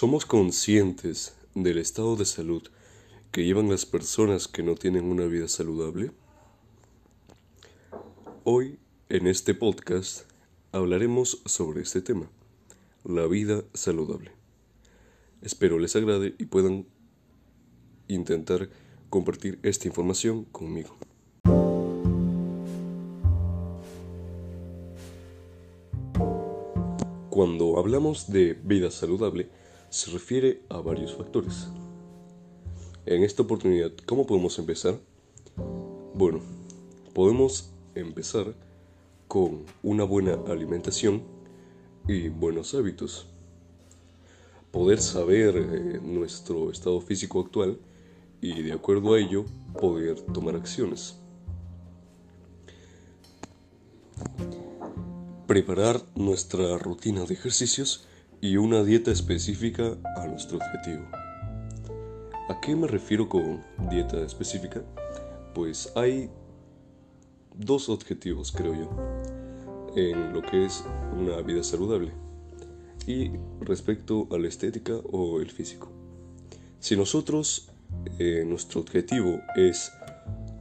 ¿Somos conscientes del estado de salud que llevan las personas que no tienen una vida saludable? Hoy, en este podcast, hablaremos sobre este tema, la vida saludable. Espero les agrade y puedan intentar compartir esta información conmigo. Cuando hablamos de vida saludable, se refiere a varios factores. En esta oportunidad, ¿cómo podemos empezar? Bueno, podemos empezar con una buena alimentación y buenos hábitos. Poder saber eh, nuestro estado físico actual y de acuerdo a ello poder tomar acciones. Preparar nuestra rutina de ejercicios y una dieta específica a nuestro objetivo. ¿A qué me refiero con dieta específica? Pues hay dos objetivos, creo yo, en lo que es una vida saludable y respecto a la estética o el físico. Si nosotros, eh, nuestro objetivo es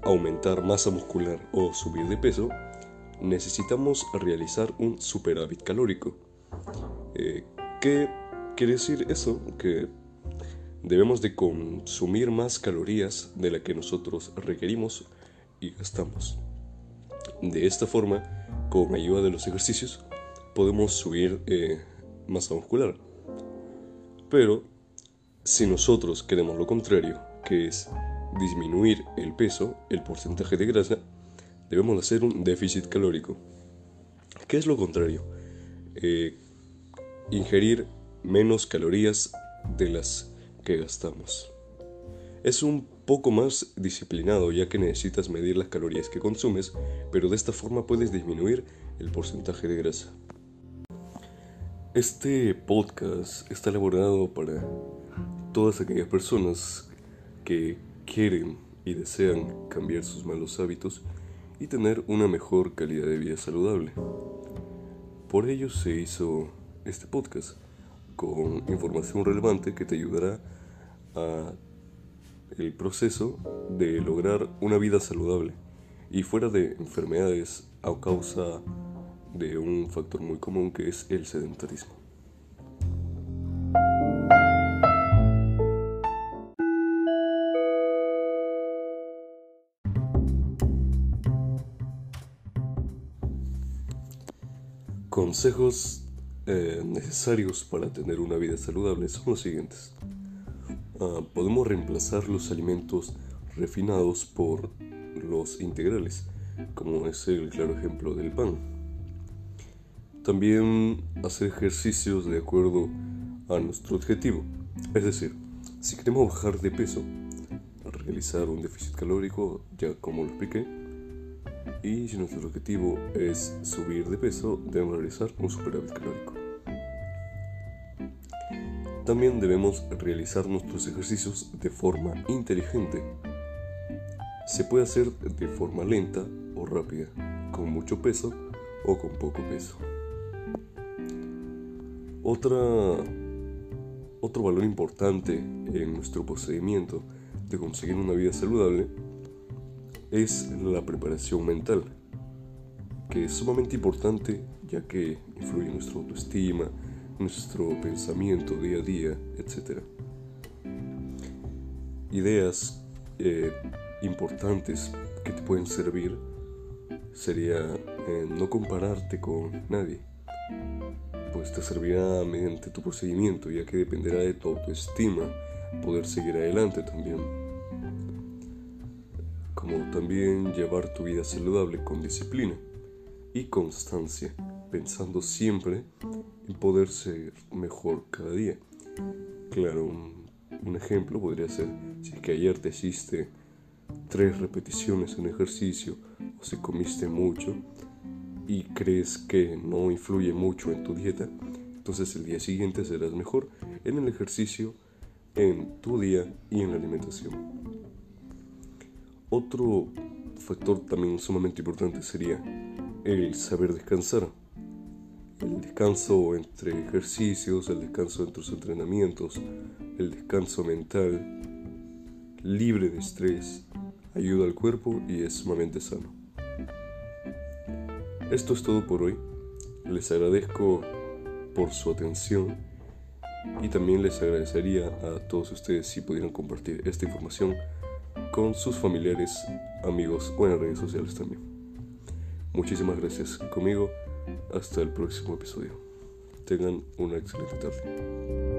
aumentar masa muscular o subir de peso, necesitamos realizar un superávit calórico. Eh, ¿Qué quiere decir eso? Que debemos de consumir más calorías de la que nosotros requerimos y gastamos. De esta forma, con ayuda de los ejercicios, podemos subir eh, masa muscular. Pero si nosotros queremos lo contrario, que es disminuir el peso, el porcentaje de grasa, debemos hacer un déficit calórico. ¿Qué es lo contrario? Eh, ingerir menos calorías de las que gastamos. Es un poco más disciplinado ya que necesitas medir las calorías que consumes, pero de esta forma puedes disminuir el porcentaje de grasa. Este podcast está elaborado para todas aquellas personas que quieren y desean cambiar sus malos hábitos y tener una mejor calidad de vida saludable. Por ello se hizo este podcast con información relevante que te ayudará a el proceso de lograr una vida saludable y fuera de enfermedades a causa de un factor muy común que es el sedentarismo. Consejos eh, necesarios para tener una vida saludable son los siguientes. Ah, podemos reemplazar los alimentos refinados por los integrales, como es el claro ejemplo del pan. También hacer ejercicios de acuerdo a nuestro objetivo. Es decir, si queremos bajar de peso, realizar un déficit calórico, ya como lo expliqué, y si nuestro objetivo es subir de peso, debemos realizar un superávit calórico. También debemos realizar nuestros ejercicios de forma inteligente. Se puede hacer de forma lenta o rápida, con mucho peso o con poco peso. Otra, otro valor importante en nuestro procedimiento de conseguir una vida saludable es la preparación mental, que es sumamente importante ya que influye en nuestra autoestima, nuestro pensamiento día a día, etc. Ideas eh, importantes que te pueden servir sería eh, no compararte con nadie, pues te servirá mediante tu procedimiento, ya que dependerá de tu autoestima poder seguir adelante también. Como también llevar tu vida saludable con disciplina y constancia pensando siempre en poder ser mejor cada día. Claro, un, ejemplo podría ser si es que ayer te hiciste tres repeticiones en ejercicio o si comiste mucho y crees que no influye mucho en tu dieta, entonces el día siguiente serás mejor en el ejercicio, en tu día y en la alimentación. Otro factor también sumamente importante sería el saber descansar descanso entre ejercicios, el descanso entre los entrenamientos, el descanso mental, libre de estrés, ayuda al cuerpo y es sumamente sano. Esto es todo por hoy. Les agradezco por su atención y también les agradecería a todos ustedes si pudieran compartir esta información con sus familiares, amigos o en redes sociales también. Muchísimas gracias conmigo. Hasta el próximo episodio. Tengan una excelente tarde.